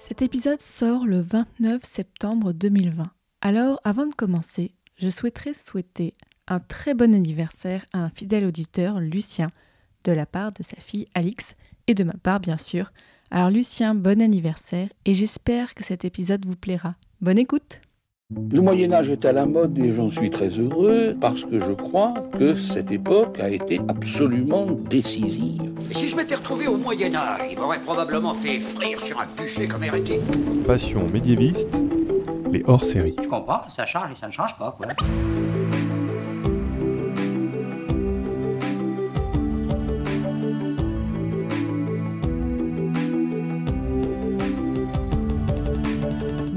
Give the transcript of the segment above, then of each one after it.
Cet épisode sort le 29 septembre 2020. Alors, avant de commencer, je souhaiterais souhaiter un très bon anniversaire à un fidèle auditeur, Lucien, de la part de sa fille Alix et de ma part, bien sûr. Alors, Lucien, bon anniversaire et j'espère que cet épisode vous plaira. Bonne écoute! Le Moyen Âge est à la mode et j'en suis très heureux parce que je crois que cette époque a été absolument décisive. Si je m'étais retrouvé au Moyen Âge, il m'aurait probablement fait frire sur un bûcher comme hérétique. Passion médiéviste, les hors-séries. Je comprends, ça change et ça ne change pas, quoi.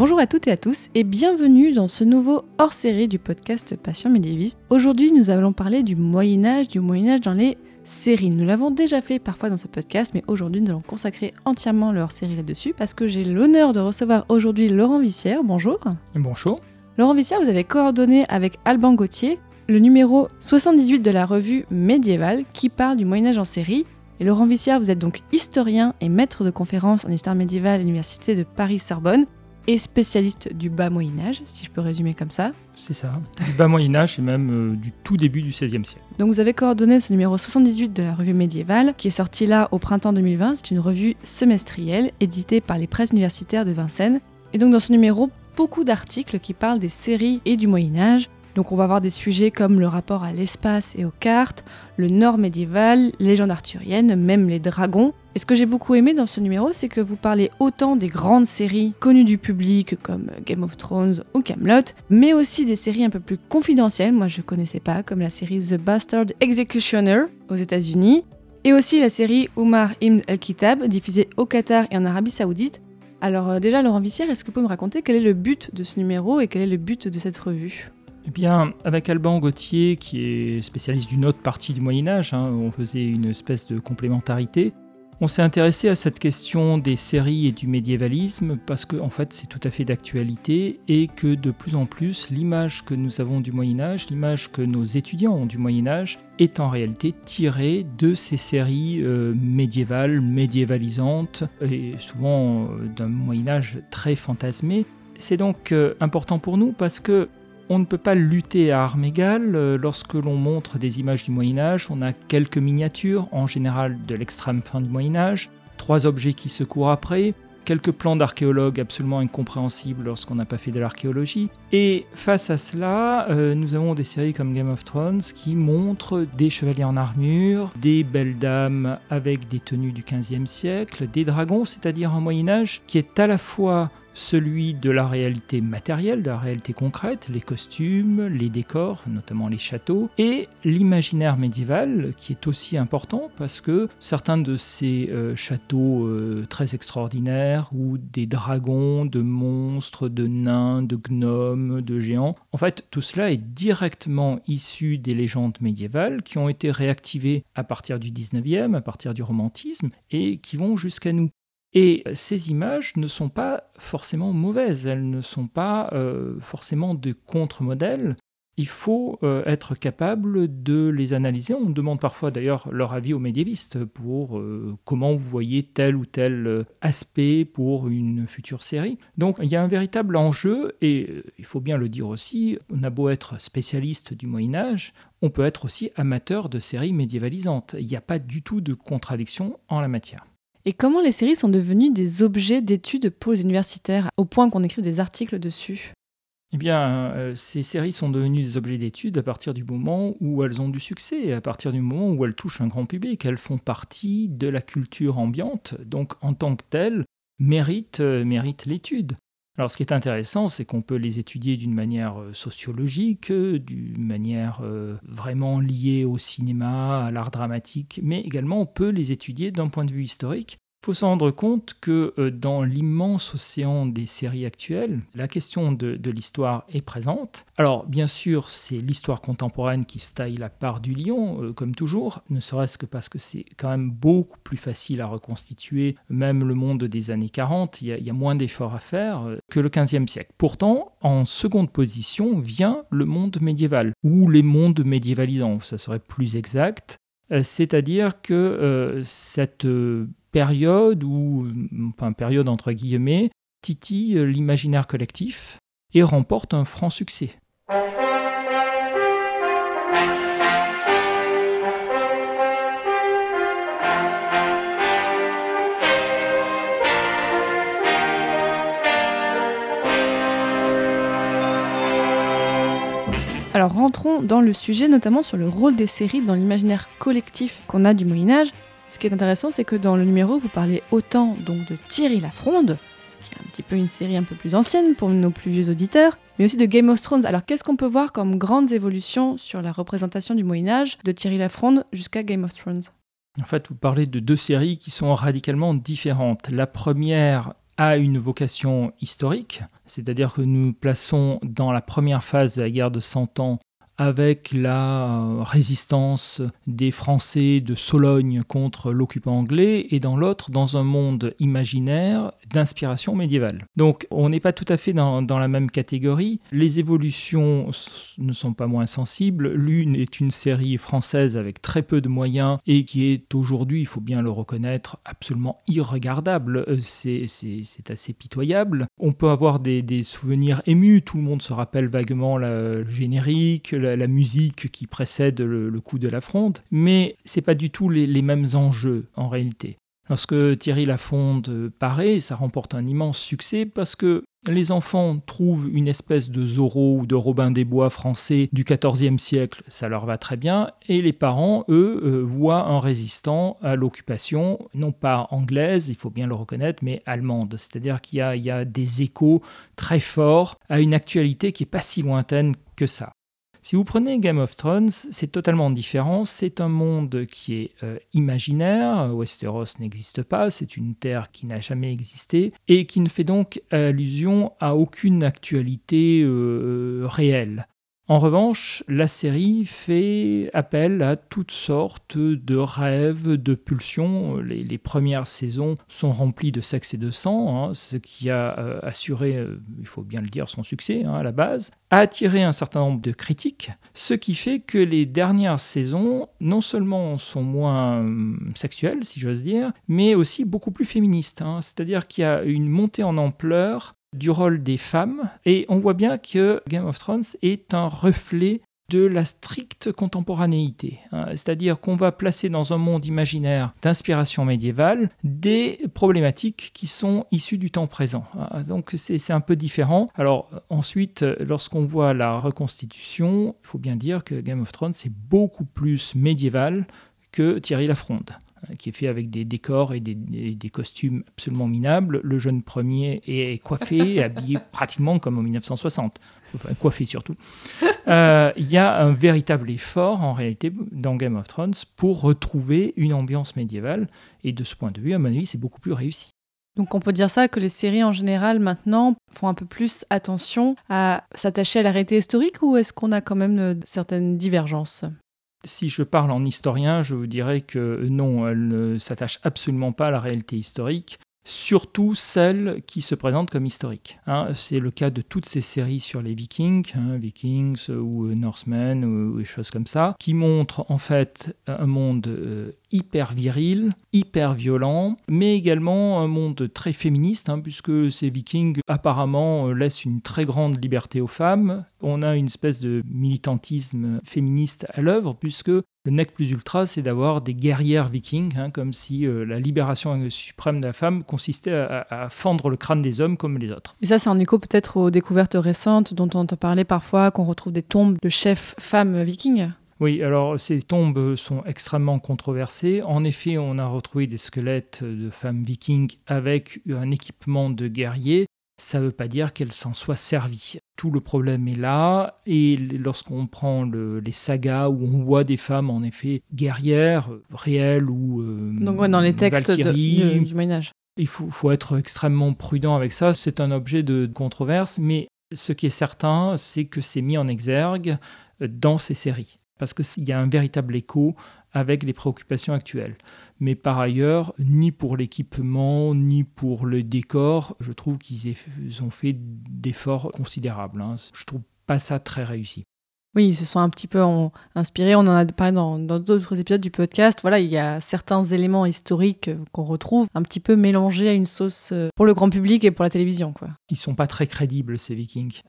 Bonjour à toutes et à tous et bienvenue dans ce nouveau hors-série du podcast Passion médiéviste. Aujourd'hui, nous allons parler du Moyen Âge, du Moyen Âge dans les séries. Nous l'avons déjà fait parfois dans ce podcast, mais aujourd'hui, nous allons consacrer entièrement le hors-série là-dessus parce que j'ai l'honneur de recevoir aujourd'hui Laurent Vissière. Bonjour. Bonjour. Laurent Vissière, vous avez coordonné avec Alban Gauthier le numéro 78 de la revue médiévale qui parle du Moyen Âge en série. Et Laurent Vissière, vous êtes donc historien et maître de conférences en histoire médiévale à l'Université de Paris-Sorbonne et spécialiste du bas Moyen Âge, si je peux résumer comme ça. C'est ça, du bas Moyen Âge et même euh, du tout début du XVIe siècle. Donc vous avez coordonné ce numéro 78 de la revue médiévale, qui est sorti là au printemps 2020. C'est une revue semestrielle, éditée par les presses universitaires de Vincennes. Et donc dans ce numéro, beaucoup d'articles qui parlent des séries et du Moyen Âge. Donc on va voir des sujets comme le rapport à l'espace et aux cartes, le nord médiéval, les légendes arthuriennes, même les dragons. Et ce que j'ai beaucoup aimé dans ce numéro, c'est que vous parlez autant des grandes séries connues du public comme Game of Thrones ou Camelot, mais aussi des séries un peu plus confidentielles, moi je connaissais pas, comme la série The Bastard Executioner aux États-Unis, et aussi la série Umar ibn al-Kitab, diffusée au Qatar et en Arabie Saoudite. Alors euh, déjà, Laurent Vissière, est-ce que vous pouvez me raconter quel est le but de ce numéro et quel est le but de cette revue? Eh bien, avec Alban Gauthier, qui est spécialiste d'une autre partie du Moyen Âge, hein, on faisait une espèce de complémentarité, on s'est intéressé à cette question des séries et du médiévalisme parce que en fait c'est tout à fait d'actualité et que de plus en plus l'image que nous avons du Moyen Âge, l'image que nos étudiants ont du Moyen Âge est en réalité tirée de ces séries euh, médiévales, médiévalisantes et souvent euh, d'un Moyen Âge très fantasmé. C'est donc euh, important pour nous parce que on ne peut pas lutter à armes égales. Euh, lorsque l'on montre des images du Moyen Âge, on a quelques miniatures, en général de l'extrême fin du Moyen Âge, trois objets qui se courent après, quelques plans d'archéologues absolument incompréhensibles lorsqu'on n'a pas fait de l'archéologie. Et face à cela, euh, nous avons des séries comme Game of Thrones qui montrent des chevaliers en armure, des belles dames avec des tenues du XVe siècle, des dragons, c'est-à-dire un Moyen Âge qui est à la fois celui de la réalité matérielle, de la réalité concrète, les costumes, les décors, notamment les châteaux, et l'imaginaire médiéval, qui est aussi important parce que certains de ces euh, châteaux euh, très extraordinaires, ou des dragons, de monstres, de nains, de gnomes, de géants, en fait, tout cela est directement issu des légendes médiévales qui ont été réactivées à partir du 19e, à partir du romantisme, et qui vont jusqu'à nous. Et ces images ne sont pas forcément mauvaises, elles ne sont pas euh, forcément de contre-modèles. Il faut euh, être capable de les analyser. On demande parfois d'ailleurs leur avis aux médiévistes pour euh, comment vous voyez tel ou tel aspect pour une future série. Donc il y a un véritable enjeu et il faut bien le dire aussi, on a beau être spécialiste du Moyen Âge, on peut être aussi amateur de séries médiévalisantes. Il n'y a pas du tout de contradiction en la matière. Et comment les séries sont devenues des objets d'études pour les universitaires, au point qu'on écrit des articles dessus? Eh bien, euh, ces séries sont devenues des objets d'études à partir du moment où elles ont du succès, à partir du moment où elles touchent un grand public. Elles font partie de la culture ambiante, donc en tant que telles, euh, méritent l'étude. Alors ce qui est intéressant, c'est qu'on peut les étudier d'une manière euh, sociologique, euh, d'une manière euh, vraiment liée au cinéma, à l'art dramatique, mais également on peut les étudier d'un point de vue historique faut se rendre compte que euh, dans l'immense océan des séries actuelles, la question de, l'histoire est présente. Alors, bien sûr, c'est l'histoire contemporaine qui se taille la part du lion, euh, comme toujours, ne serait-ce que parce que c'est quand même beaucoup plus facile à reconstituer, même le monde des années 40, il y a, moins d'efforts à faire euh, que le 15e siècle. Pourtant, en seconde position vient le monde médiéval, ou les mondes médiévalisants, ça serait plus exact. C'est-à-dire que cette période où, enfin période entre guillemets, titille l'imaginaire collectif et remporte un franc succès. Alors rentrons dans le sujet, notamment sur le rôle des séries dans l'imaginaire collectif qu'on a du Moyen Âge. Ce qui est intéressant, c'est que dans le numéro, vous parlez autant donc de Thierry Lafronde, qui est un petit peu une série un peu plus ancienne pour nos plus vieux auditeurs, mais aussi de Game of Thrones. Alors qu'est-ce qu'on peut voir comme grandes évolutions sur la représentation du Moyen Âge, de Thierry Lafronde jusqu'à Game of Thrones? En fait, vous parlez de deux séries qui sont radicalement différentes. La première a une vocation historique, c'est-à-dire que nous plaçons dans la première phase de la guerre de Cent Ans avec la euh, résistance des Français de Sologne contre l'occupant anglais, et dans l'autre, dans un monde imaginaire d'inspiration médiévale. Donc on n'est pas tout à fait dans, la même catégorie. Les évolutions ne sont pas moins sensibles. L'une est une série française avec très peu de moyens et qui est aujourd'hui, il faut bien le reconnaître, absolument irregardable. Euh, c'est assez pitoyable. On peut avoir des, souvenirs émus, tout le monde se rappelle vaguement le générique, la, musique qui précède le, coup de la fronde, mais c'est pas du tout les, mêmes enjeux en réalité. Lorsque Thierry Lafonde paraît, ça remporte un immense succès parce que les enfants trouvent une espèce de Zorro ou de Robin des Bois français du XIVe siècle, ça leur va très bien, et les parents, eux, euh, voient un résistant à l'occupation, non pas anglaise, il faut bien le reconnaître, mais allemande. C'est-à-dire qu'il y, y a, des échos très forts à une actualité qui n'est pas si lointaine que ça. Si vous prenez Game of Thrones, c'est totalement différent. C'est un monde qui est euh, imaginaire. Westeros n'existe pas. C'est une terre qui n'a jamais existé et qui ne fait donc allusion à aucune actualité euh, réelle. En revanche, la série fait appel à toutes sortes de rêves, de pulsions. Les, premières saisons sont remplies de sexe et de sang, hein, ce qui a euh, assuré, euh, il faut bien le dire, son succès hein, à la base, a attiré un certain nombre de critiques, ce qui fait que les dernières saisons, non seulement sont moins hum, sexuelles, si j'ose dire, mais aussi beaucoup plus féministes. Hein. C'est-à-dire qu'il y a une montée en ampleur du rôle des femmes. Et on voit bien que Game of Thrones est un reflet de la stricte contemporanéité. Hein. C'est-à-dire qu'on va placer dans un monde imaginaire d'inspiration médiévale des problématiques qui sont issues du temps présent. Hein. Donc c'est un peu différent. Alors ensuite, lorsqu'on voit la reconstitution, il faut bien dire que Game of Thrones c'est beaucoup plus médiéval que Thierry Lafronde. Euh, qui est fait avec des décors et des, costumes absolument minables. Le jeune premier est coiffé, habillé pratiquement comme en 1960, enfin coiffé surtout. Euh, il y a un véritable effort en réalité dans Game of Thrones pour retrouver une ambiance médiévale, et de ce point de vue, à mon avis, c'est beaucoup plus réussi. Donc on peut dire ça que les séries en général maintenant font un peu plus attention à s'attacher à la réalité historique ou est-ce qu'on a quand même certaines divergences? Si je parle en historien, je vous dirais que non, elle ne s'attache absolument pas à la réalité historique surtout celles qui se présentent comme historiques. Hein. c'est le cas de toutes ces séries sur les Vikings, hein, Vikings ou Northmen ou, des choses comme ça, qui montrent en fait un monde euh, hyper viril, hyper violent, mais également un monde très féministe, hein, puisque ces Vikings apparemment euh, laissent une très grande liberté aux femmes. On a une espèce de militantisme féministe à l'œuvre, puisque le nec plus ultra, c'est d'avoir des guerrières vikings, hein, comme si euh, la libération suprême de la femme consistait à, fendre le crâne des hommes comme les autres. Et ça, c'est en écho peut-être aux découvertes récentes dont on entend parler parfois, qu'on retrouve des tombes de chefs femmes vikings oui, alors ces tombes sont extrêmement controversées. En effet, on a retrouvé des squelettes de femmes vikings avec un équipement de guerriers ça ne veut pas dire qu'elle s'en soit servie. Tout le problème est là, et lorsqu'on prend les sagas où on voit des femmes en effet guerrières, réelles ou... Euh, Donc dans les textes du Moyen-Âge. Il faut, faut, être extrêmement prudent avec ça, c'est un objet de controverse, mais ce qui est certain, c'est que c'est mis en exergue dans ces séries, parce qu'il y a un véritable écho avec les préoccupations actuelles. Mais par ailleurs, ni pour l'équipement, ni pour le décor, je trouve qu'ils ont fait d'efforts considérables. Hein. Je trouve pas ça très réussi. Oui, ils se sont un petit peu en- inspirés. On en a parlé dans dans d'autres épisodes du podcast. Voilà, il y a certains éléments historiques euh, qu'on retrouve un petit peu mélangés à une sauce euh, pour le grand public et pour la télévision, quoi. Ils sont pas très crédibles, ces vikings.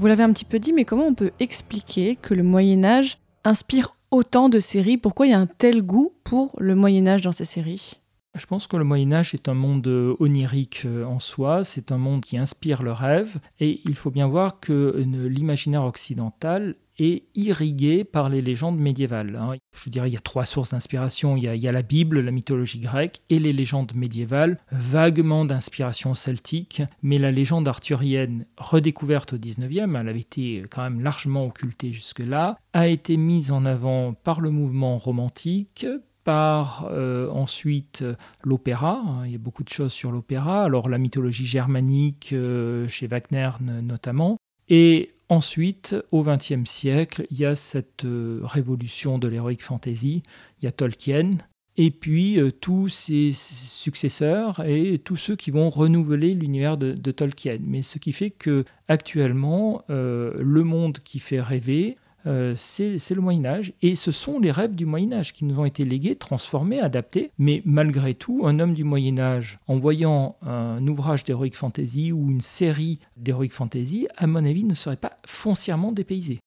Vous l'avez un petit peu dit, mais comment on peut expliquer que le Moyen Âge inspire autant de séries? Pourquoi il y a un tel goût pour le Moyen Âge dans ces séries? Je pense que le Moyen Âge est un monde euh, onirique euh, en soi, c'est un monde qui inspire le rêve, et il faut bien voir que euh, l'imaginaire occidental est irrigué par les légendes médiévales. hein. Je dirais il y a trois sources d'inspiration, il il y a la Bible, la mythologie grecque, et les légendes médiévales, vaguement d'inspiration celtique, mais la légende arthurienne, redécouverte au 19e, elle avait été quand même largement occultée jusque-là, a été mise en avant par le mouvement romantique, par euh, ensuite euh, l'opéra. hein, il y a beaucoup de choses sur l'opéra. Alors la mythologie germanique euh, chez Wagner notamment. Et ensuite, au XXe siècle, il y a cette révolution de l'heroic fantasy. Il y a Tolkien. Et puis tous ses successeurs et tous ceux qui vont renouveler l'univers de, de Tolkien. Mais ce qui fait que actuellement, le monde qui fait rêver, euh, c'est le Moyen Âge, et ce sont les rêves du Moyen Âge qui nous ont été légués, transformés, adaptés. Mais malgré tout, un homme du Moyen Âge, en voyant un ouvrage d'heroic fantasy ou une série d'heroic fantasy, à mon avis, ne serait pas foncièrement dépaysé.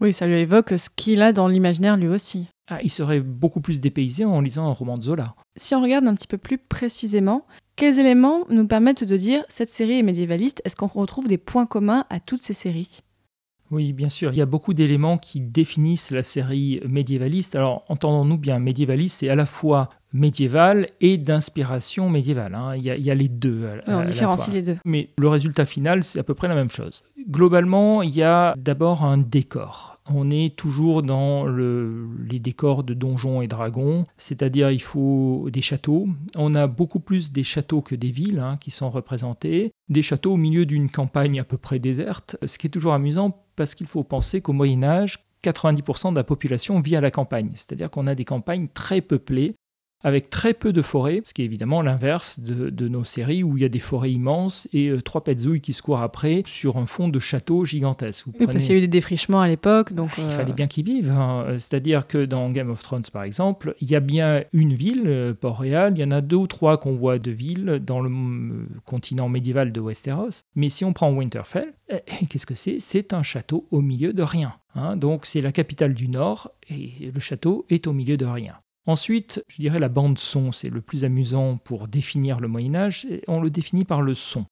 Oui, ça lui évoque ce qu'il a dans l'imaginaire lui aussi. Ah, il serait beaucoup plus dépaysé en lisant un roman de Zola. Si on regarde un petit peu plus précisément, quels éléments nous permettent de dire cette série est médiévaliste Est-ce qu'on retrouve des points communs à toutes ces séries? Oui, bien sûr. Il y a beaucoup d'éléments qui définissent la série médiévaliste. Alors, entendons-nous bien, médiévaliste, c'est à la fois médiéval et d'inspiration médiévale. hein. Il, y a, il y a les deux. à- On différencie les deux. Mais le résultat final, c'est à peu près la même chose. Globalement, il y a d'abord un décor. On est toujours dans le- les décors de donjons et dragons, c'est-à-dire il faut des châteaux. On a beaucoup plus des châteaux que des villes hein, qui sont représentés. Des châteaux au milieu d'une campagne à peu près déserte, ce qui est toujours amusant parce qu'il faut penser qu'au Moyen Âge, 90% de la population vit à la campagne, c'est-à-dire qu'on a des campagnes très peuplées avec très peu de forêts, ce qui est évidemment l'inverse de, de nos séries où il y a des forêts immenses et euh, trois petzouilles qui se courent après sur un fond de château gigantesque. Vous Oui, parce qu'il y a eu des défrichements à l'époque, donc... il euh, fallait bien qu'ils vivent. hein. Euh, C'est-à-dire que dans Game of Thrones, par exemple, il y a bien une ville, euh, Port-Réal, il y en a deux ou trois qu'on voit de villes dans le continent médiéval de Westeros. Mais si on prend Winterfell, eh, qu'est-ce que c'est? C'est un château au milieu de rien. hein. Donc c'est la capitale du Nord et le château est au milieu de rien. Ensuite, je dirais la bande son, c'est le plus amusant pour définir le Moyen Âge. On le définit par le son.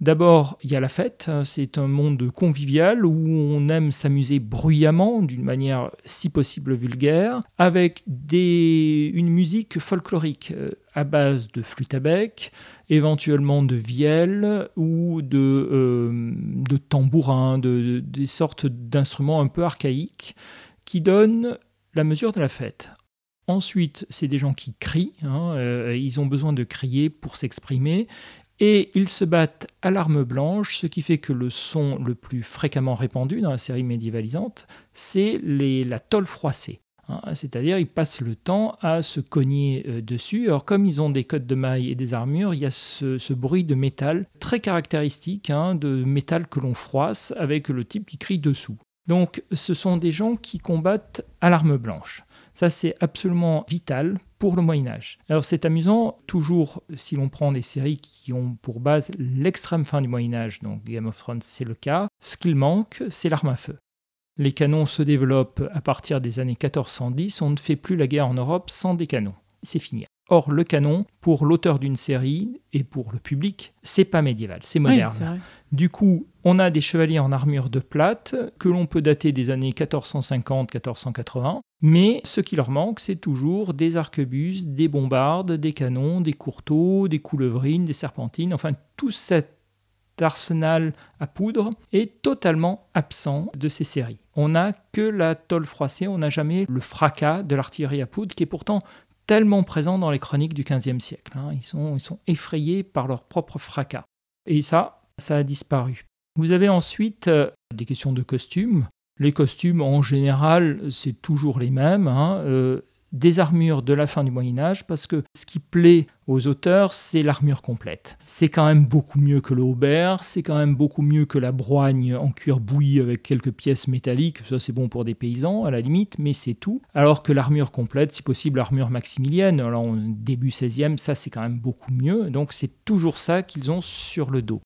D'abord, il y a la fête, hein, c'est un monde convivial où on aime s'amuser bruyamment, d'une manière si possible vulgaire, avec des, une musique folklorique euh, à base de flûte à bec, éventuellement de vielle ou de, euh, de tambourins, de, de- des sortes d'instruments un peu archaïques qui donnent la mesure de la fête. Ensuite, c'est des gens qui crient, hein, euh, ils ont besoin de crier pour s'exprimer, et ils se battent à l'arme blanche, ce qui fait que le son le plus fréquemment répandu dans la série médiévalisante, c'est la tôle froissée. hein. C'est-à-dire, ils passent le temps à se cogner euh, dessus. Alors, comme ils ont des cottes de mailles et des armures, il y a ce, ce bruit de métal très caractéristique, hein, de métal que l'on froisse avec le type qui crie dessous. Donc, ce sont des gens qui combattent à l'arme blanche. Ça, c'est absolument vital pour le Moyen Âge. Alors c'est amusant, toujours si l'on prend des séries qui ont pour base l'extrême fin du Moyen Âge, donc Game of Thrones c'est le cas, ce qu'il manque, c'est l'arme à feu. Les canons se développent à partir des années 1410, on ne fait plus la guerre en Europe sans des canons. C'est fini. Or, le canon, pour l'auteur d'une série et pour le public, c'est pas médiéval, c'est moderne. Du coup, on a des chevaliers en armure de plate que l'on peut dater des années 1450-1480, mais ce qui leur manque, c'est toujours des arquebuses, des bombardes, des canons, des courteaux, des coulevrines, des serpentines, enfin tout cet arsenal à poudre est totalement absent de ces séries. On n'a que la tôle froissée, on n'a jamais le fracas de l'artillerie à poudre qui est pourtant tellement présent dans les chroniques du XVe siècle. hein. Ils, sont, ils sont effrayés par leur propre fracas. Et ça, ça a disparu. Vous avez ensuite euh, des questions de costumes. Les costumes, en général, c'est toujours les mêmes. hein. Euh, des armures de la fin du Moyen Âge parce que ce qui plaît aux auteurs, c'est l'armure complète. C'est quand même beaucoup mieux que le haubert, c'est quand même beaucoup mieux que la broigne en cuir bouilli avec quelques pièces métalliques, ça c'est bon pour des paysans à la limite, mais c'est tout. Alors que l'armure complète, si possible l'armure maximilienne, alors début 16e, ça c'est quand même beaucoup mieux, donc c'est toujours ça qu'ils ont sur le dos.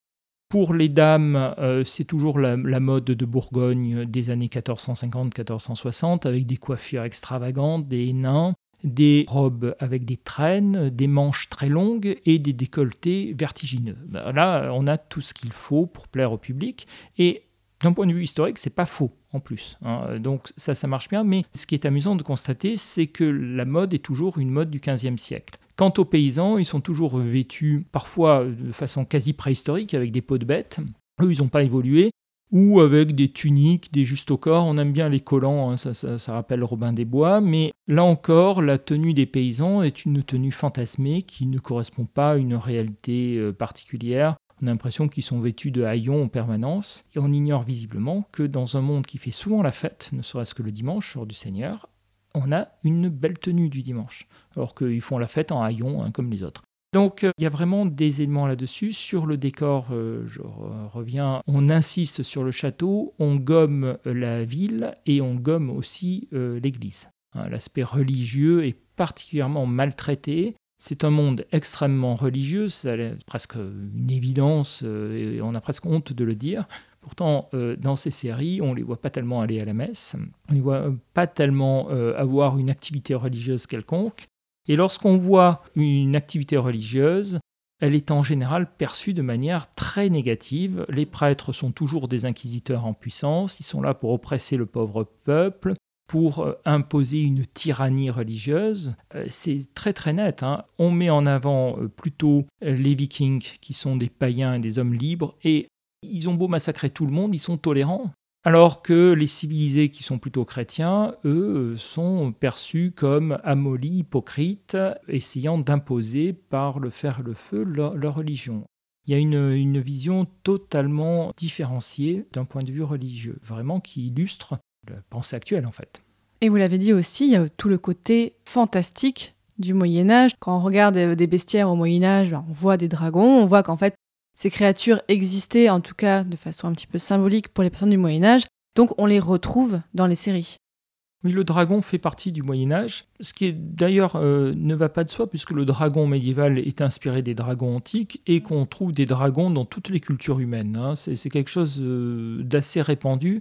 Pour les dames, euh, c'est toujours la, mode de Bourgogne des années 1450-1460, avec des coiffures extravagantes, des nains, des robes avec des traînes, des manches très longues et des décolletés vertigineux. Ben là, on a tout ce qu'il faut pour plaire au public. Et d'un point de vue historique, c'est pas faux plus. Hein. Donc ça, ça marche bien. Mais ce qui est amusant de constater, c'est que la mode est toujours une mode du XVe siècle. Quant aux paysans, ils sont toujours vêtus parfois de façon quasi préhistorique avec des peaux de bêtes. Eux, ils n'ont pas évolué. Ou avec des tuniques, des justes au corps. On aime bien les collants, hein, ça, ça, rappelle Robin des Bois. Mais là encore, la tenue des paysans est une tenue fantasmée qui ne correspond pas à une réalité euh, particulière. On a l'impression qu'ils sont vêtus de haillons en permanence. Et on ignore visiblement que dans un monde qui fait souvent la fête, ne serait-ce que le dimanche, jour du Seigneur, on a une belle tenue du dimanche, alors qu'ils font la fête en haillons hein, comme les autres. Donc euh, il y a vraiment des éléments là-dessus. Sur le décor, euh, je reviens, on insiste sur le château, on gomme la ville et on gomme aussi euh, l'église. Hein, l'aspect religieux est particulièrement maltraité. C'est un monde extrêmement religieux, c'est presque une évidence, et on a presque honte de le dire. Pourtant, euh, dans ces séries, on ne les voit pas tellement aller à la messe, on ne les voit pas tellement euh, avoir une activité religieuse quelconque. Et lorsqu'on voit une activité religieuse, elle est en général perçue de manière très négative. Les prêtres sont toujours des inquisiteurs en puissance, ils sont là pour oppresser le pauvre peuple, pour euh, imposer une tyrannie religieuse. C'est très très net. Hein. On met en avant plutôt les vikings qui sont des païens et des hommes libres et ils ont beau massacrer tout le monde, ils sont tolérants. Alors que les civilisés qui sont plutôt chrétiens, eux, sont perçus comme amollis, hypocrites, essayant d'imposer par le fer et le feu leur, religion. Il y a une, vision totalement différenciée d'un point de vue religieux, vraiment qui illustre la pensée actuelle en fait. Et vous l'avez dit aussi, il y a tout le côté fantastique du Moyen Âge. Quand on regarde des bestiaires au Moyen Âge, on voit des dragons, on voit qu'en fait ces créatures existaient, en tout cas de façon un petit peu symbolique pour les personnes du Moyen Âge, donc on les retrouve dans les séries. Oui, le dragon fait partie du Moyen Âge, ce qui d'ailleurs euh, ne va pas de soi puisque le dragon médiéval est inspiré des dragons antiques et qu'on trouve des dragons dans toutes les cultures humaines. Hein. C'est quelque chose euh, d'assez répandu.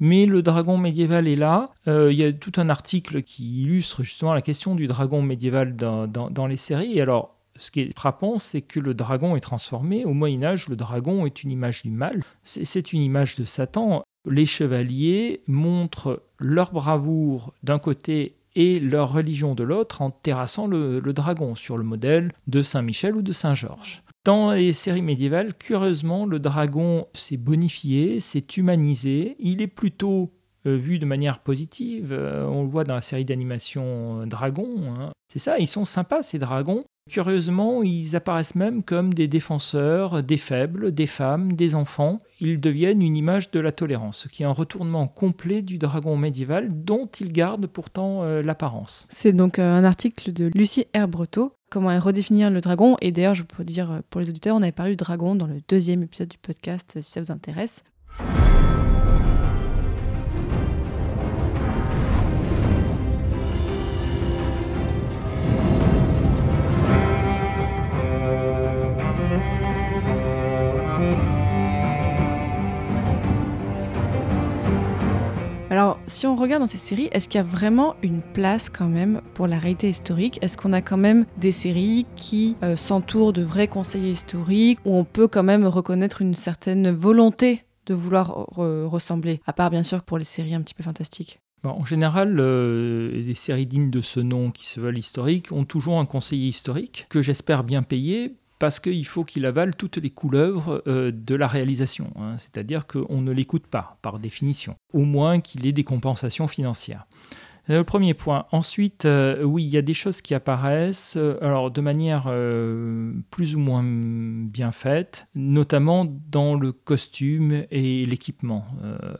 Mais le dragon médiéval est là. Euh, il y a tout un article qui illustre justement la question du dragon médiéval dans, les séries. Et alors, ce qui est frappant, c'est que le dragon est transformé. Au Moyen Âge, le dragon est une image du mal, c'est une image de Satan. Les chevaliers montrent leur bravoure d'un côté et leur religion de l'autre en terrassant le, dragon, sur le modèle de Saint Michel ou de Saint Georges. Dans les séries médiévales, curieusement, le dragon s'est bonifié, s'est humanisé, il est plutôt euh, vu de manière positive. Euh, on le voit dans la série d'animation euh, Dragon. Hein. C'est ça, ils sont sympas ces dragons. Curieusement, ils apparaissent même comme des défenseurs des faibles, des femmes, des enfants. Ils deviennent une image de la tolérance, ce qui est un retournement complet du dragon médiéval dont ils gardent pourtant euh, l'apparence. C'est donc euh, un article de Lucie Herbretot, comment redéfinir le dragon? Et d'ailleurs, je peux dire euh, pour les auditeurs, on avait parlé du dragon dans le deuxième épisode du podcast, si ça vous intéresse. Alors, si on regarde dans ces séries, est-ce qu'il y a vraiment une place quand même pour la réalité historique? Est-ce qu'on a quand même des séries qui euh, s'entourent de vrais conseillers historiques, où on peut quand même reconnaître une certaine volonté de vouloir ressembler, à part bien sûr pour les séries un petit peu fantastiques? En général, euh, les séries dignes de ce nom qui se veulent historiques ont toujours un conseiller historique que j'espère bien payer parce qu'il faut qu'il avale toutes les couleuvres euh, de la réalisation. Hein. C'est-à-dire qu'on ne l'écoute pas, par définition. Au moins qu'il ait des compensations financières. Le premier point. Ensuite, euh, oui, il y a des choses qui apparaissent, euh, alors de manière plus ou moins bien faite, notamment dans le costume et l'équipement.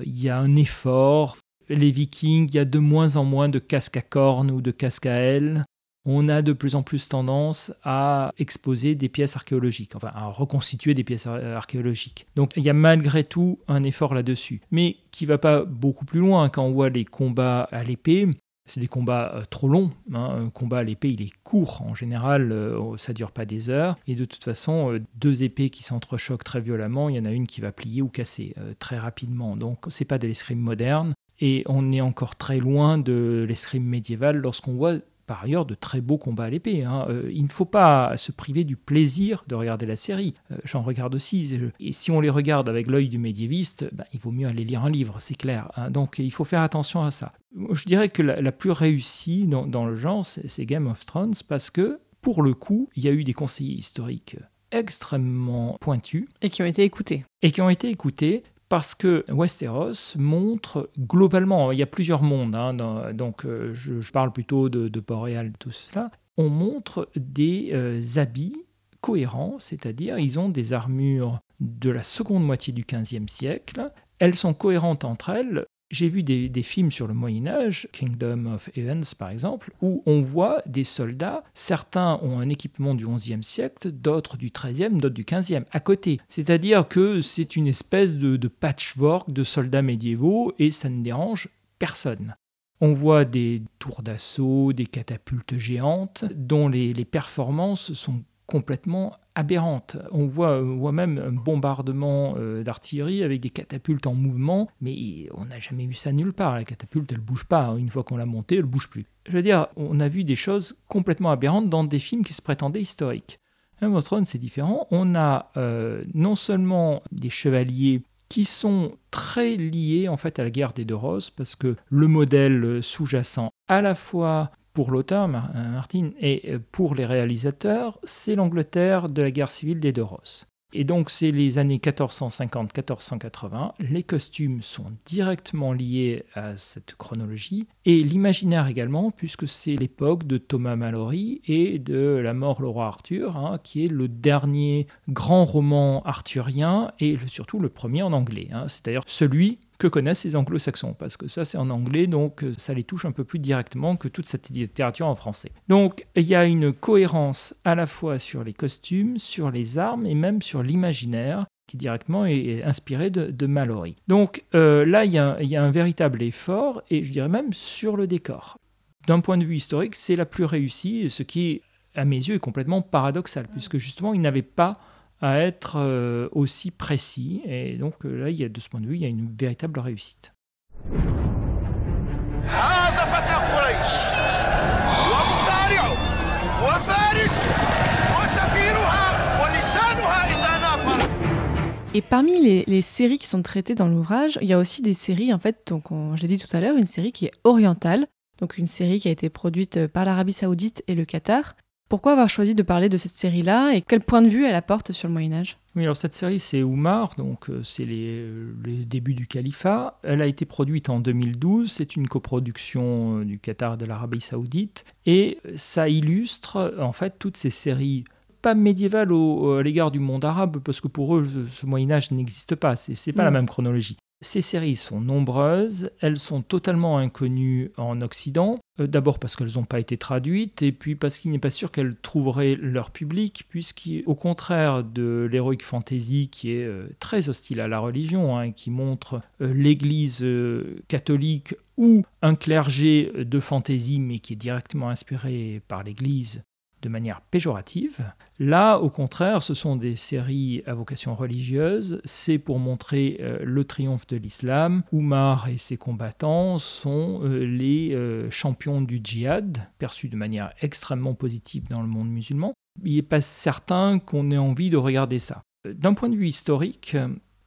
Il y a un effort les Vikings, il y a de moins en moins de casques à cornes ou de casques à ailes. On a de plus en plus tendance à exposer des pièces archéologiques, enfin à reconstituer des pièces archéologiques. Donc il y a malgré tout un effort là-dessus, mais qui va pas beaucoup plus loin quand on voit les combats à l'épée. C'est des combats euh, trop longs. Hein. Un combat à l'épée, il est court. En général, euh, ça dure pas des heures. Et de toute façon, euh, deux épées qui s'entrechoquent très violemment, il y en a une qui va plier ou casser très rapidement. Donc, c'est pas de l'escrime moderne. Et on est encore très loin de l'escrime médiéval lorsqu'on voit par ailleurs de très beaux combats à l'épée. Hein. Euh, il ne faut pas se priver du plaisir de regarder la série. Euh, j'en regarde aussi. Et si on les regarde avec l'œil du médiéviste, ben, il vaut mieux aller lire un livre, c'est clair. Hein. Donc il faut faire attention à ça. Je dirais que la, plus réussie dans, le genre, c'est Game of Thrones parce que, pour le coup, il y a eu des conseillers historiques extrêmement pointus. Et qui ont été écoutés. Et qui ont été écoutés parce que Westeros montre globalement, il y a plusieurs mondes, hein, donc euh, je, parle plutôt de, de Boréal, tout cela, on montre des euh, habits cohérents, c'est-à-dire ils ont des armures de la seconde moitié du XVe siècle, elles sont cohérentes entre elles, j'ai vu des, films sur le Moyen Âge, Kingdom of Evans par exemple, où on voit des soldats, certains ont un équipement du XIe siècle, d'autres du XIIIe, d'autres du XVe, à côté. C'est-à-dire que c'est une espèce de, patchwork de soldats médiévaux et ça ne dérange personne. On voit des tours d'assaut, des catapultes géantes, dont les performances sont complètement aberrante. On voit, voit même un bombardement euh, d'artillerie avec des catapultes en mouvement, mais on n'a jamais vu ça nulle part. La catapulte, elle bouge pas. Une fois qu'on l'a montée, elle bouge plus. Je veux dire, on a vu des choses complètement aberrantes dans des films qui se prétendaient historiques. Un of c'est différent. On a euh, non seulement des chevaliers qui sont très liés en fait à la guerre des deux roses parce que le modèle sous-jacent à la fois pour l'auteur, Martin, et euh, pour les réalisateurs, c'est l'Angleterre de la guerre civile des deux Rosses. Et donc c'est les années 1450-1480, les costumes sont directement liés à cette chronologie, et l'imaginaire également, puisque c'est l'époque de Thomas Malory et de La mort le roi Arthur, hein, qui est le dernier grand roman arthurien, et surtout le premier en anglais. Hein. C'est d'ailleurs celui que connaissent les anglo-saxons, parce que ça c'est en anglais, donc euh, ça les touche un peu plus directement que toute cette littérature en français. Donc il y a une cohérence à la fois sur les costumes, sur les armes et même sur l'imaginaire qui directement est inspiré de, de Mallory. Donc euh, là, il y, a, il y, a, un véritable effort, et je dirais même sur le décor. D'un point de vue historique, c'est la plus réussie, ce qui, à mes yeux, est complètement paradoxal, puisque justement, il n'avait pas à être euh, aussi précis. Et donc euh, là, il y a, de ce point de vue, il y a une véritable réussite. Et parmi les, les, séries qui sont traitées dans l'ouvrage, il y a aussi des séries, en fait, donc je l'ai dit tout à l'heure, une série qui est orientale, donc une série qui a été produite par l'Arabie Saoudite et le Qatar, pourquoi avoir choisi de parler de cette série-là et quel point de vue elle apporte sur le Moyen Âge Oui, alors cette série c'est Oumar, donc euh, c'est les, les, débuts du califat. Elle a été produite en 2012, c'est une coproduction euh, du Qatar et de l'Arabie saoudite et ça illustre en fait toutes ces séries pas médiévales au, à l'égard du monde arabe parce que pour eux ce Moyen Âge n'existe pas, c'est pas la mm. même chronologie. Ces séries sont nombreuses, elles sont totalement inconnues en Occident, euh, d'abord parce qu'elles n'ont pas été traduites, et puis parce qu'il n'est pas sûr qu'elles trouveraient leur public, puisqu'au contraire de l'heroic fantasy qui est euh, très hostile à la religion, hein, qui montre euh, l'Église catholique ou un clergé de fantasy, mais qui est directement inspiré par l'Église, de manière péjorative. Là, au contraire, ce sont des séries à vocation religieuse. C'est pour montrer euh, le triomphe de l'islam. Oumar et ses combattants sont euh, les euh, champions du djihad, perçus de manière extrêmement positive dans le monde musulman. Il n'est pas certain qu'on ait envie de regarder ça. D'un point de vue historique,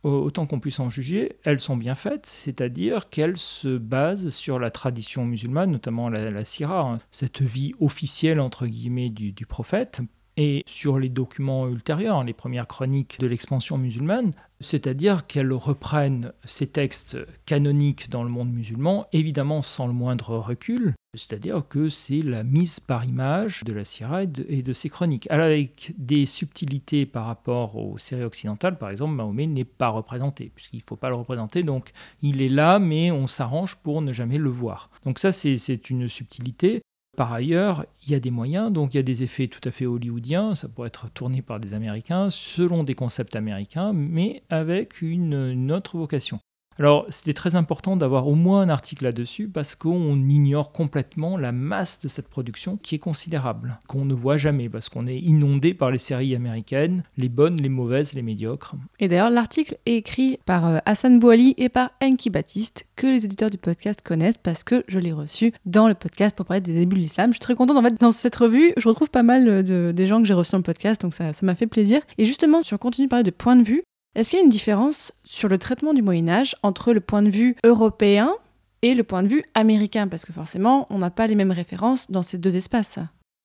autant qu'on puisse en juger, elles sont bien faites, c'est-à-dire qu'elles se basent sur la tradition musulmane, notamment la, la hein, cette vie officielle entre guillemets du, prophète. Et sur les documents ultérieurs, les premières chroniques de l'expansion musulmane, c'est-à-dire qu'elles reprennent ces textes canoniques dans le monde musulman, évidemment sans le moindre recul, c'est-à-dire que c'est la mise par image de la Syrah et de, ses chroniques, avec des subtilités par rapport aux séries occidentales, par exemple, Mahomet n'est pas représenté, puisqu'il ne faut pas le représenter, donc il est là, mais on s'arrange pour ne jamais le voir. Donc ça, c'est une subtilité. Par ailleurs, il y a des moyens, donc il y a des effets tout à fait hollywoodiens, ça pourrait être tourné par des Américains, selon des concepts américains, mais avec une autre vocation. Alors, c'était très important d'avoir au moins un article là-dessus parce qu'on ignore complètement la masse de cette production qui est considérable, qu'on ne voit jamais parce qu'on est inondé par les séries américaines, les bonnes, les mauvaises, les médiocres. Et d'ailleurs, l'article est écrit par euh, Hassan Bouali et par Enki Baptiste, que les éditeurs du podcast connaissent parce que je l'ai reçu dans le podcast pour parler des débuts de l'islam. Je suis très contente, en fait, dans cette revue, je retrouve pas mal de, des gens que j'ai reçus dans le podcast, donc ça m'a fait plaisir. Et justement, si on continue de parler de point de vue, est-ce qu'il y a une différence sur le traitement du Moyen Âge entre le point de vue européen et le point de vue américain? Parce que forcément, on n'a pas les mêmes références dans ces deux espaces.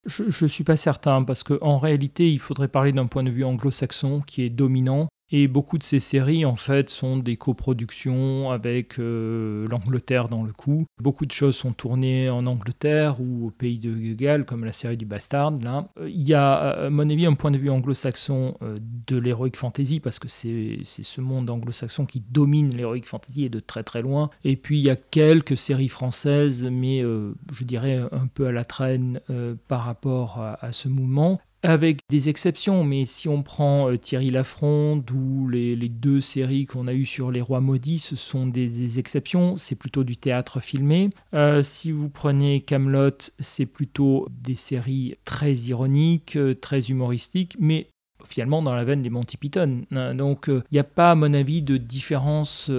Je ne suis pas certain, parce qu'en réalité, il faudrait parler d'un point de vue anglo-saxon qui est dominant et beaucoup de ces séries, en fait, sont des coproductions avec euh, l'Angleterre dans le coup. Beaucoup de choses sont tournées en Angleterre ou au pays de Galles, comme la série du Bastard. Là. Euh, il y a, à mon avis, un point de vue anglo-saxon euh, de l'heroic fantasy, parce que c'est ce monde anglo-saxon qui domine l'heroic fantasy et de très très loin. Et puis, il y a quelques séries françaises, mais je dirais un peu à la traîne par rapport à ce mouvement avec des exceptions, mais si on prend euh, Thierry Lafronde ou les, deux séries qu'on a eues sur les rois maudits, ce sont des, exceptions, c'est plutôt du théâtre filmé. Euh, si vous prenez Camelot, c'est plutôt des séries très ironiques, euh, très humoristiques, mais finalement dans la veine des Monty Python. Hein. Donc il n'y a pas, à mon avis, de différence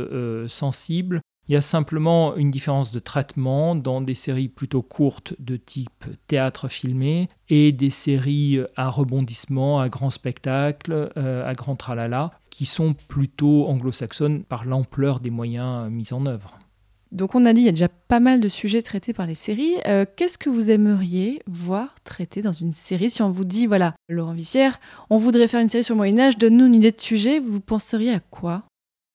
sensible. Il y a simplement une différence de traitement dans des séries plutôt courtes de type théâtre filmé et des séries à rebondissement, à grand spectacle, euh, à grand tralala, qui sont plutôt anglo-saxonnes par l'ampleur des moyens mis en œuvre. Donc on a dit il y a déjà pas mal de sujets traités par les séries. Euh, qu'est-ce que vous aimeriez voir traité dans une série? Si on vous dit, voilà, Laurent Vissière, on voudrait faire une série sur le Moyen Âge, donne-nous une idée de sujet, vous penseriez à quoi?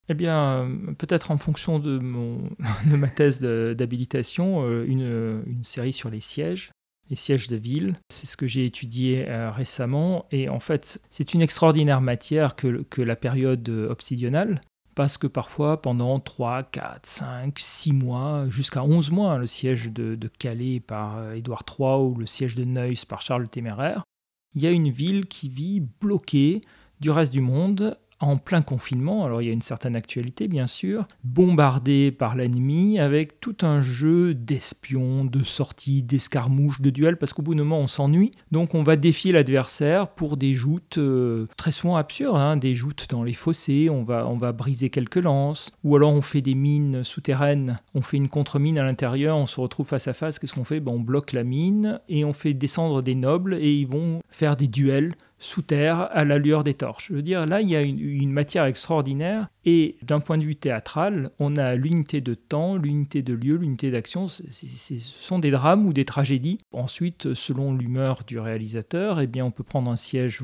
Eh bien, peut-être en fonction de, mon, de ma thèse d'habilitation, euh, une, une, série sur les sièges, les sièges de ville. C'est ce que j'ai étudié euh, récemment. Et en fait, c'est une extraordinaire matière que, que la période obsidionale, parce que parfois, pendant 3, 4, 5, 6 mois, jusqu'à 11 mois, le siège de, de, Calais par euh, Édouard III ou le siège de Neuss par Charles le Téméraire, il y a une ville qui vit bloquée du reste du monde en plein confinement, alors il y a une certaine actualité bien sûr, bombardé par l'ennemi avec tout un jeu d'espions, de sorties, d'escarmouches, de duels, parce qu'au bout d'un moment on s'ennuie, donc on va défier l'adversaire pour des joutes euh, très souvent absurdes, hein, des joutes dans les fossés, on va, on va briser quelques lances, ou alors on fait des mines souterraines, on fait une contre-mine à l'intérieur, on se retrouve face à face, qu'est-ce qu'on fait? Ben, On bloque la mine et on fait descendre des nobles et ils vont faire des duels sous terre à la lueur des torches. Je veux dire, là, il y a une, matière extraordinaire et d'un point de vue théâtral, on a l'unité de temps, l'unité de lieu, l'unité d'action. Ce sont des drames ou des tragédies. Ensuite, selon l'humeur du réalisateur, eh bien, on peut prendre un siège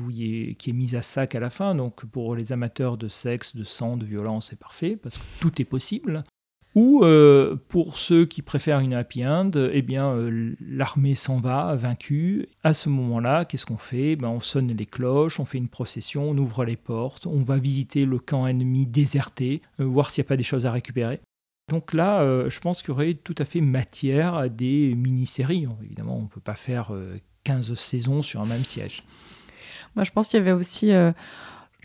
qui est mis à sac à la fin. Donc, pour les amateurs de sexe, de sang, de violence, c'est parfait parce que tout est possible. Ou euh, pour ceux qui préfèrent une happy end, eh bien euh, l'armée s'en va, vaincue. À ce moment-là, qu'est-ce qu'on fait? Ben, On sonne les cloches, on fait une procession, on ouvre les portes, on va visiter le camp ennemi déserté, euh, voir s'il n'y a pas des choses à récupérer. Donc là, je pense qu'il y aurait tout à fait matière à des mini-séries. Évidemment, on ne peut pas faire 15 saisons sur un même siège. Moi, je pense qu'il y avait aussi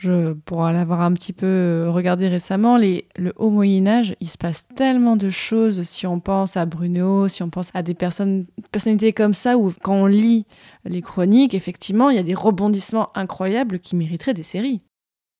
je, pour l'avoir un petit peu euh, regardé récemment, le haut Moyen Âge, il se passe tellement de choses si on pense à Bruno, si on pense à des personnalités comme ça, ou quand on lit les chroniques, effectivement, il y a des rebondissements incroyables qui mériteraient des séries.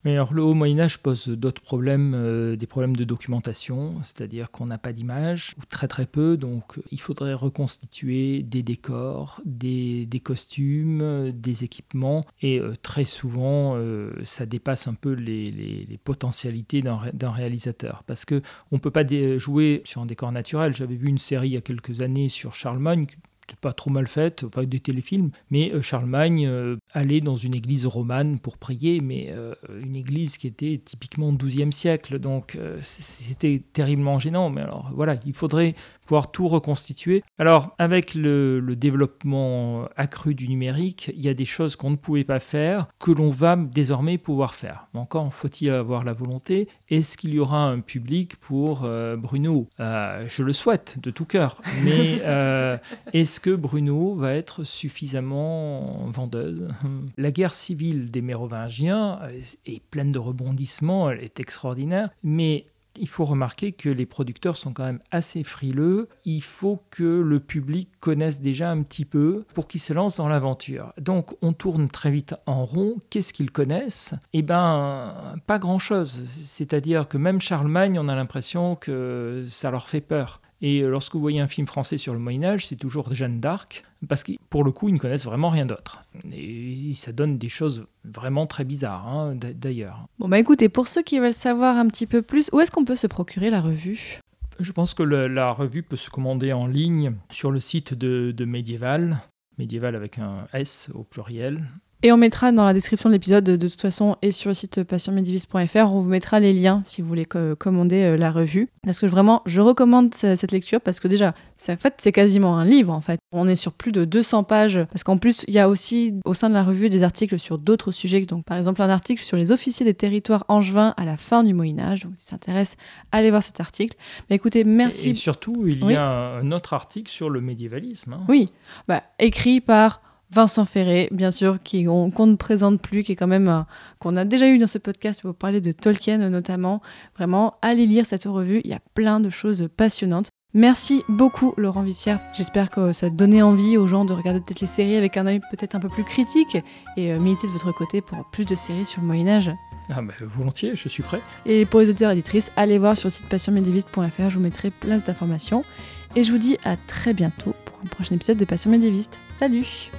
Alors le haut Moyen Âge pose d'autres problèmes, euh, des problèmes de documentation, c'est-à-dire qu'on n'a pas d'images, ou très très peu, donc il faudrait reconstituer des décors, des, costumes, des équipements, et euh, très souvent euh, ça dépasse un peu les, les potentialités d'un réalisateur, parce qu'on ne peut pas jouer sur un décor naturel. J'avais vu une série il y a quelques années sur Charlemagne, pas trop mal faite, pas des téléfilms, mais euh, Charlemagne euh, allait dans une église romane pour prier, mais euh, une église qui était typiquement 12e siècle, donc c'était terriblement gênant. Mais alors voilà, il faudrait pouvoir tout reconstituer. Alors avec le, le développement accru du numérique, il y a des choses qu'on ne pouvait pas faire que l'on va désormais pouvoir faire. Encore faut-il avoir la volonté? Est-ce qu'il y aura un public pour Bruno? Je le souhaite de tout cœur, mais est-ce que Bruno va être suffisamment vendeuse? La guerre civile des Mérovingiens est pleine de rebondissements, elle est extraordinaire, mais il faut remarquer que les producteurs sont quand même assez frileux. Il faut que le public connaisse déjà un petit peu pour qu'il se lance dans l'aventure. Donc on tourne très vite en rond. Qu'est-ce qu'ils connaissent? Eh bien, pas grand-chose. C'est-à-dire que même Charlemagne, on a l'impression que ça leur fait peur. Et lorsque vous voyez un film français sur le Moyen Âge, c'est toujours Jeanne d'Arc, parce que pour le coup, ils ne connaissent vraiment rien d'autre. Et ça donne des choses vraiment très bizarres, hein, d'ailleurs. Bon bah écoutez, pour ceux qui veulent savoir un petit peu plus, où est-ce qu'on peut se procurer la revue? Je pense que la revue peut se commander en ligne sur le site de, de Médiéval, Médiéval avec un S au pluriel, et on mettra dans la description de l'épisode, de, toute façon, et sur le site patientmedivis.fr, on vous mettra les liens si vous voulez commander euh, la revue. Parce que vraiment, je recommande cette lecture parce que déjà, en fait, c'est quasiment un livre en fait. On est sur plus de 200 pages parce qu'en plus, il y a aussi au sein de la revue des articles sur d'autres sujets. Donc, par exemple, un article sur les officiers des territoires angevins à la fin du Moyen Âge. Donc, si ça intéresse, allez voir cet article. Mais écoutez, merci. Et, surtout, il y a un autre article sur le médiévalisme. Hein. Oui, bah, écrit par Vincent Ferré, bien sûr, qu'on ne présente plus, qui est quand même qu'on a déjà eu dans ce podcast pour parler de Tolkien notamment. Vraiment, allez lire cette revue, il y a plein de choses passionnantes. Merci beaucoup Laurent Vissière. J'espère que ça a donné envie aux gens de regarder peut-être les séries avec un œil peut-être un peu plus critique et euh, militer de votre côté pour plus de séries sur le Moyen Âge. Ah bah, volontiers, je suis prêt. Et pour les auditeurs et éditrices, allez voir sur le site passionmédiéviste.fr, je vous mettrai plein d'informations. Et je vous dis à très bientôt pour un prochain épisode de Passion Médiéviste. Salut